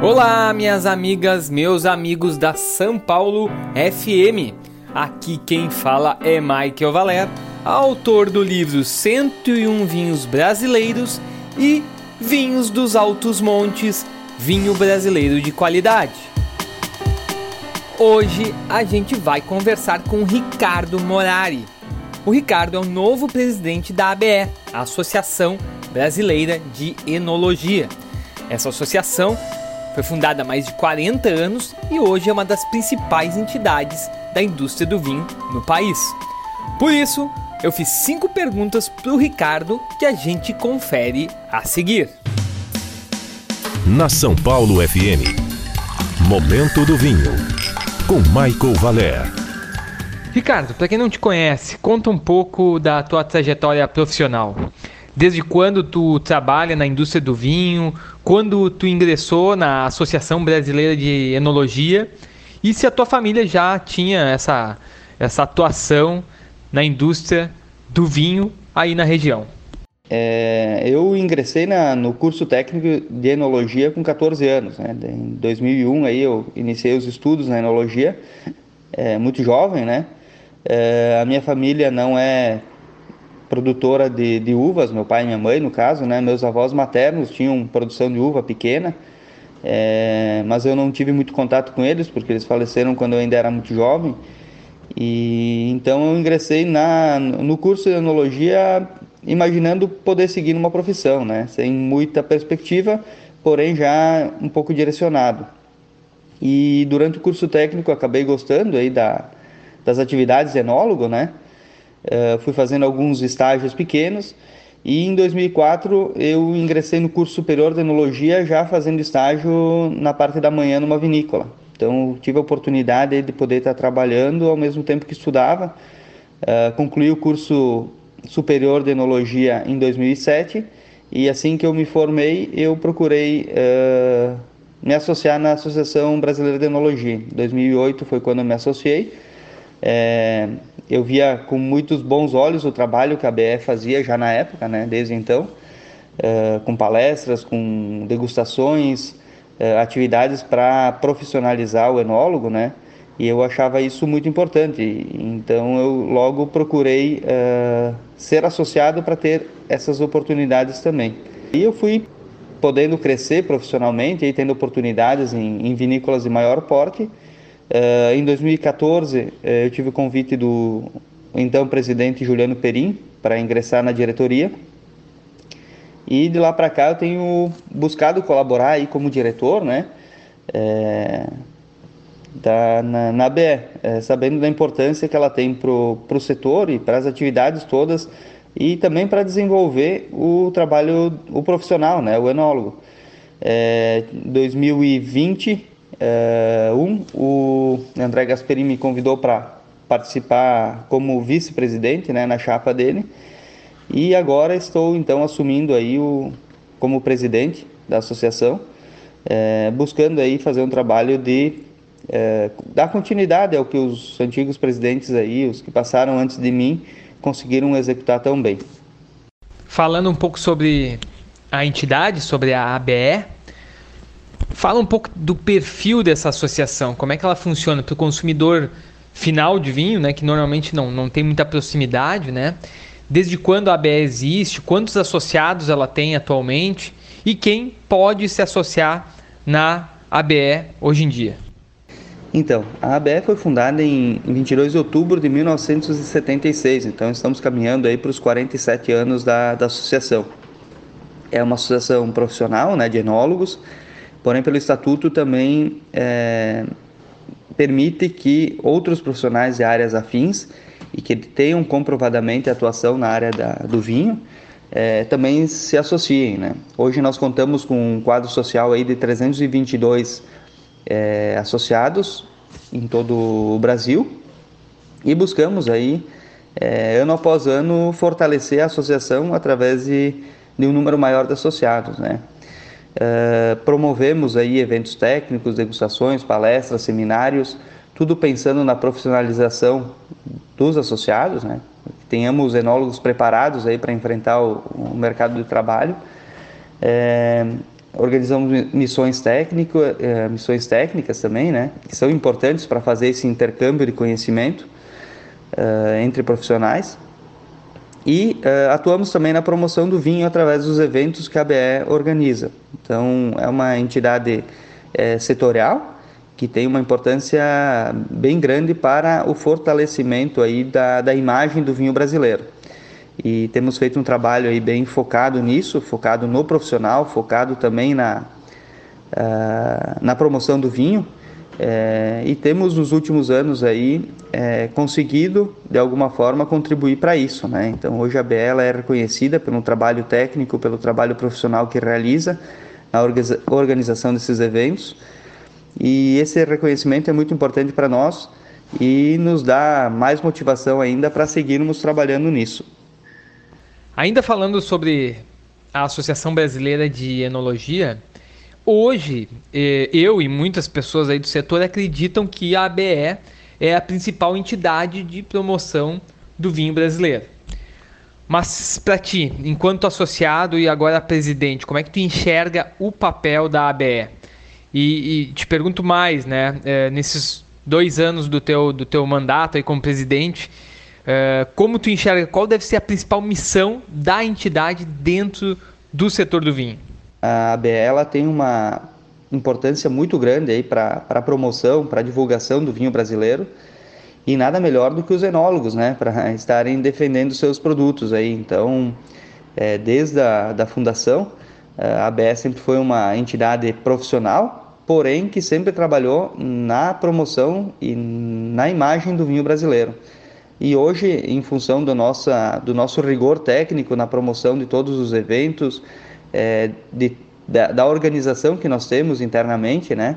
Olá, minhas amigas, meus amigos da São Paulo FM. Aqui quem fala é Michael Valer, autor do livro 101 Vinhos Brasileiros e Vinhos dos Altos Montes, vinho brasileiro de qualidade. Hoje a gente vai conversar com Ricardo Morari. O Ricardo é o novo presidente da ABE, Associação Brasileira de Enologia. Essa associação foi fundada há mais de 40 anos e hoje é uma das principais entidades da indústria do vinho no país. Por isso, eu fiz cinco perguntas para o Ricardo que a gente confere a seguir. Na São Paulo FM, Momento do Vinho, com Michael Valer. Ricardo, para quem não te conhece, conta um pouco da tua trajetória profissional. Desde quando tu trabalha na indústria do vinho? Quando tu ingressou na Associação Brasileira de Enologia? E se a tua família já tinha essa, essa atuação na indústria do vinho aí na região? É, eu ingressei na, no curso técnico de enologia com 14 anos. Né? Em 2001 aí eu iniciei os estudos na enologia, é, muito jovem, né? É, a minha família não é produtora de, de, uvas, meu pai e minha mãe, no caso, né? Meus avós maternos tinham produção de uva pequena, é, mas eu não tive muito contato com eles porque eles faleceram quando eu ainda era muito jovem. E então eu ingressei na, no curso de enologia imaginando poder seguir numa profissão, né? Sem muita perspectiva, porém já um pouco direcionado. E durante o curso técnico acabei gostando aí da, das atividades de enólogo, né? Uh, fui fazendo alguns estágios pequenos e em 2004 eu ingressei no curso superior de enologia já fazendo estágio na parte da manhã numa vinícola. Então tive a oportunidade de poder estar trabalhando ao mesmo tempo que estudava. Uh, concluí o curso superior de enologia em 2007 e assim que eu me formei eu procurei uh, me associar na Associação Brasileira de Enologia. Em 2008 foi quando eu me associei. Eu via com muitos bons olhos o trabalho que a BE fazia já na época, né, desde então, uh, com palestras, com degustações, uh, atividades para profissionalizar o enólogo, né, e eu achava isso muito importante. Então eu logo procurei uh, ser associado para ter essas oportunidades também. E eu fui podendo crescer profissionalmente e tendo oportunidades em, em vinícolas de maior porte Uh, em 2014, uh, eh, eu tive o convite do então presidente Juliano Perim para ingressar na diretoria. E de lá para cá eu tenho buscado colaborar aí como diretor, né? É, da, na, na BE, é, sabendo da importância que ela tem para o setor e para as atividades todas e também para desenvolver o trabalho, o profissional, né? O enólogo. É, 2020 é, um, o André Gasperini me convidou para participar como vice-presidente né, na chapa dele e agora estou então assumindo aí o, como presidente da associação, é, buscando aí fazer um trabalho de é, dar continuidade ao que os antigos presidentes aí, os que passaram antes de mim, conseguiram executar tão bem. Falando um pouco sobre a entidade, sobre a ABE, Fala um pouco do perfil dessa associação, como é que ela funciona para o consumidor final de vinho, né, que normalmente não, não tem muita proximidade, né? Desde quando a ABE existe, quantos associados ela tem atualmente e quem pode se associar na ABE hoje em dia? Então, a ABE foi fundada em 22 de outubro de 1976, então estamos caminhando aí para os 47 anos da, da associação. É uma associação profissional né, de enólogos, porém pelo estatuto também é, permite que outros profissionais de áreas afins e que tenham comprovadamente atuação na área da, do vinho é, também se associem. Né? Hoje nós contamos com um quadro social aí de 322 é, associados em todo o Brasil e buscamos aí é, ano após ano fortalecer a associação através de, de um número maior de associados, né? Uh, promovemos aí eventos técnicos, degustações, palestras, seminários, tudo pensando na profissionalização dos associados, né? Que tenhamos enólogos preparados aí para enfrentar o, o, mercado de trabalho. É, organizamos missões, técnico, é, missões técnicas também, né, que são importantes para fazer esse intercâmbio de conhecimento entre profissionais. E uh, atuamos também na promoção do vinho através dos eventos que a BE organiza. Então, é uma entidade é, setorial que tem uma importância bem grande para o fortalecimento aí da, da imagem do vinho brasileiro. E temos feito um trabalho aí bem focado nisso, focado no profissional, focado também na, uh, na promoção do vinho. É, e temos nos últimos anos aí é, conseguido de alguma forma contribuir para isso, né? Então hoje a BL é reconhecida pelo trabalho técnico, pelo trabalho profissional que realiza na organização desses eventos e esse reconhecimento é muito importante para nós e nos dá mais motivação ainda para seguirmos trabalhando nisso. Ainda falando sobre a Associação Brasileira de Enologia, Hoje, eh, eu e muitas pessoas aí do setor acreditam que a ABE é a principal entidade de promoção do vinho brasileiro. Mas para ti, enquanto associado e agora presidente, como é que tu enxerga o papel da ABE? E, e te pergunto mais, né? É, nesses dois anos do teu, do teu mandato aí como presidente, é, como tu enxerga qual deve ser a principal missão da entidade dentro do setor do vinho? A ABE tem uma importância muito grande aí para a promoção, para a divulgação do vinho brasileiro e nada melhor do que os enólogos, né, para estarem defendendo seus produtos aí. Então, é, desde a da fundação, a ABE sempre foi uma entidade profissional, porém que sempre trabalhou na promoção e na imagem do vinho brasileiro. E hoje, em função do, nossa, do nosso rigor técnico na promoção de todos os eventos, é, de, da, da, organização que nós temos internamente, né?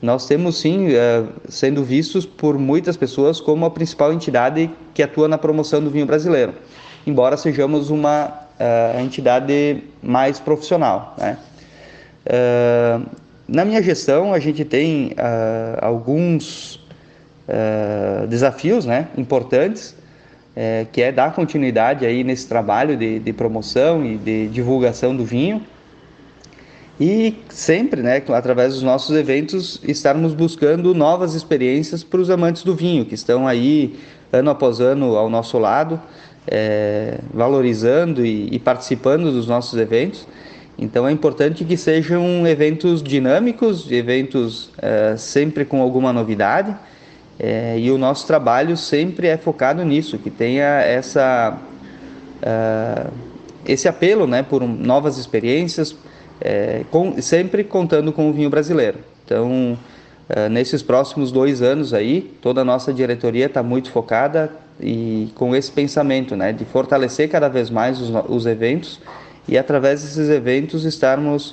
Nós temos sim é, sendo vistos por muitas pessoas como a principal entidade que atua na promoção do vinho brasileiro, embora sejamos uma é, entidade mais profissional, né? É, na minha gestão a gente tem é, alguns desafios, né, importantes é, que é dar continuidade aí nesse trabalho de, de, promoção e de divulgação do vinho. E sempre, né, através dos nossos eventos, estarmos buscando novas experiências para os amantes do vinho, que estão aí ano após ano ao nosso lado, é, valorizando e, e participando dos nossos eventos. Então é importante que sejam eventos dinâmicos, eventos é, sempre com alguma novidade, é, e o nosso trabalho sempre é focado nisso, que tenha essa, uh, esse apelo né, por novas experiências, é, com, sempre contando com o vinho brasileiro. Então, uh, nesses próximos dois anos aí, toda a nossa diretoria está muito focada e com esse pensamento né, de fortalecer cada vez mais os, os eventos e através desses eventos estarmos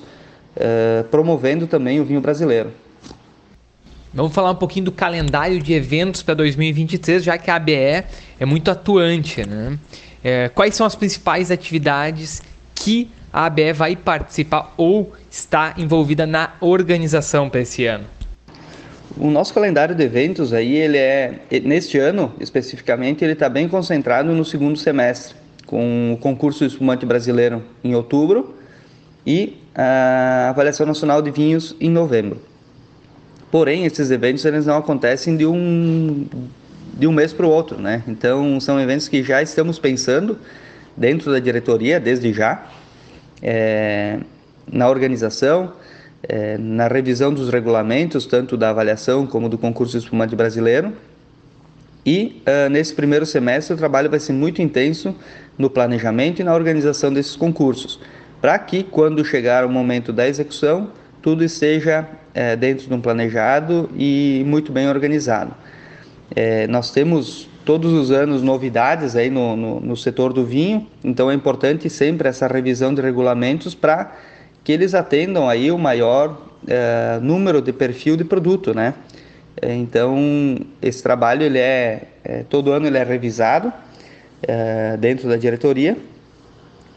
uh, promovendo também o vinho brasileiro. Vamos falar um pouquinho do calendário de eventos para 2023, já que a ABE é muito atuante. Né? É, quais são as principais atividades que a ABE vai participar ou está envolvida na organização para esse ano? O nosso calendário de eventos aí, ele é neste ano especificamente, ele está bem concentrado no segundo semestre, com o concurso espumante brasileiro em outubro e a avaliação nacional de vinhos em novembro. Porém, esses eventos eles não acontecem de um, de um mês para o outro, né? Então, são eventos que já estamos pensando dentro da diretoria, desde já, é, na organização, é, na revisão dos regulamentos, tanto da avaliação como do concurso espumante brasileiro. E uh, nesse primeiro semestre o trabalho vai ser muito intenso no planejamento e na organização desses concursos, para que quando chegar o momento da execução, tudo esteja é, dentro de um planejado e muito bem organizado. É, nós temos todos os anos novidades aí no, no, no, setor do vinho, então é importante sempre essa revisão de regulamentos para que eles atendam aí o maior é, número de perfil de produto, né? É, então esse trabalho ele é, é, todo ano ele é revisado é, dentro da diretoria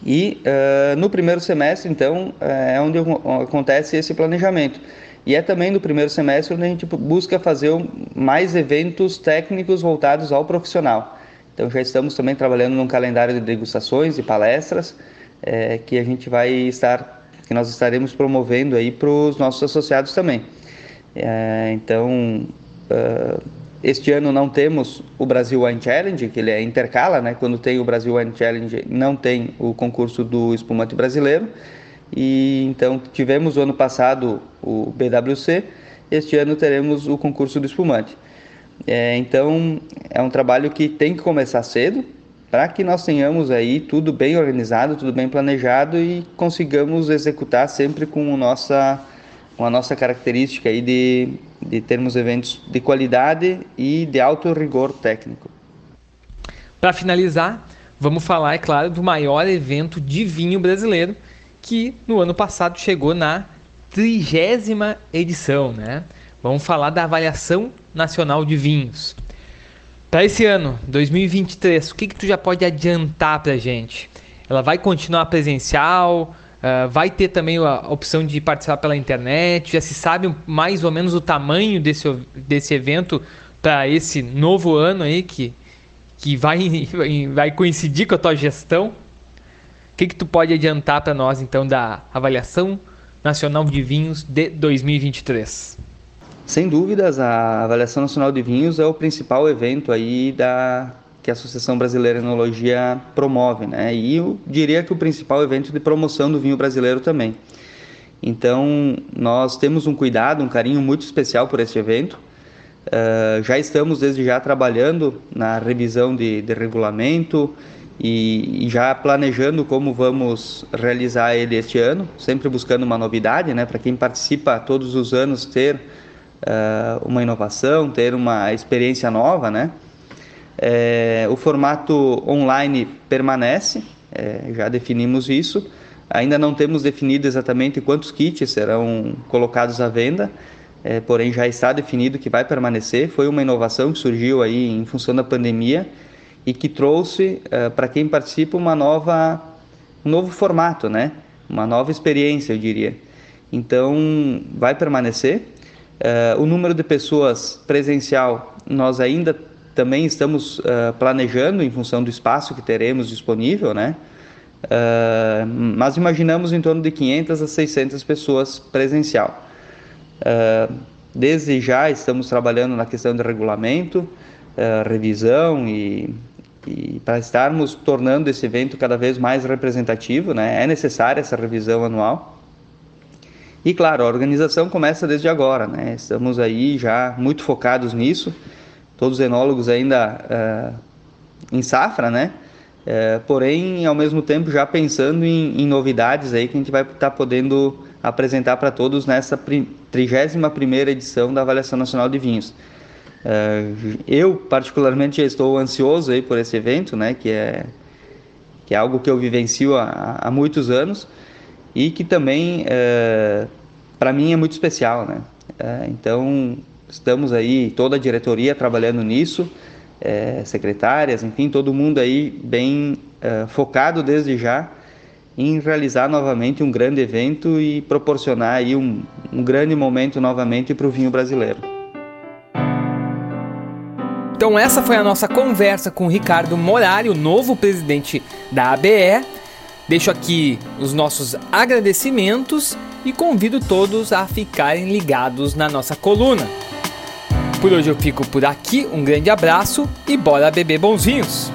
e uh, no primeiro semestre, então, é onde acontece esse planejamento. E é também no primeiro semestre onde a gente busca fazer mais eventos técnicos voltados ao profissional. Então já estamos também trabalhando num calendário de degustações e palestras é, que a gente vai estar que nós estaremos promovendo aí para os nossos associados também. É, então, uh, este ano não temos o Brasil Wine Challenge, que ele é intercala, né? Quando tem o Brasil Wine Challenge, não tem o concurso do espumante brasileiro. E então tivemos o ano passado o BWC, este ano teremos o concurso do espumante. É, então é um trabalho que tem que começar cedo para que nós tenhamos aí tudo bem organizado, tudo bem planejado e consigamos executar sempre com, nossa, com a nossa característica aí de, de termos eventos de qualidade e de alto rigor técnico. Para finalizar, vamos falar, é claro, do maior evento de vinho brasileiro que no ano passado chegou na trigésima edição, né? Vamos falar da avaliação nacional de vinhos. Para esse ano, 2023, o que, que tu já pode adiantar para a gente? Ela vai continuar presencial? Uh, vai ter também a opção de participar pela internet? Já se sabe mais ou menos o tamanho desse, desse evento para esse novo ano aí que, que vai, vai coincidir com a tua gestão? O que, que tu pode adiantar para nós então da avaliação nacional de vinhos de 2023? Sem dúvidas, a Avaliação Nacional de Vinhos é o principal evento aí da que a Associação Brasileira de Enologia promove, né? E eu diria que o principal evento de promoção do vinho brasileiro também. Então, nós temos um cuidado, um carinho muito especial por este evento. Uh, já estamos desde já trabalhando na revisão de, de regulamento e, já planejando como vamos realizar ele este ano, sempre buscando uma novidade, né? Para quem participa todos os anos ter uh, uma inovação, ter uma experiência nova, né? É, o formato online permanece, é, já definimos isso. Ainda não temos definido exatamente quantos kits serão colocados à venda, é, porém já está definido que vai permanecer. Foi uma inovação que surgiu aí em função da pandemia e que trouxe para quem participa uma nova, um novo formato, né? Uma nova experiência, eu diria. Então vai permanecer. Uh, o número de pessoas presencial, nós ainda também estamos uh, planejando em função do espaço que teremos disponível, né? Uh, mas imaginamos em torno de 500 a 600 pessoas presencial. desde já estamos trabalhando na questão de regulamento, revisão e, e para estarmos tornando esse evento cada vez mais representativo, né? É necessária essa revisão anual. E claro, a organização começa desde agora, né? Estamos aí já muito focados nisso. Todos os enólogos ainda uh, em safra, né? Uh, porém, ao mesmo tempo, já pensando em, em, novidades aí que a gente vai estar tá podendo apresentar para todos nessa 31 primeira edição da Avaliação Nacional de Vinhos. Uh, eu, particularmente, estou ansioso aí por esse evento, né? Que é, que é algo que eu vivencio há, há muitos anos e que também é, para mim é muito especial, né? É, então estamos aí toda a diretoria trabalhando nisso, é, secretárias, enfim, todo mundo aí bem focado desde já em realizar novamente um grande evento e proporcionar aí um, um grande momento novamente para o vinho brasileiro. Então essa foi a nossa conversa com o Ricardo Morari, o novo presidente da ABE. Deixo aqui os nossos agradecimentos e convido todos a ficarem ligados na nossa coluna. Por hoje eu fico por aqui, um grande abraço e bora beber bonzinhos!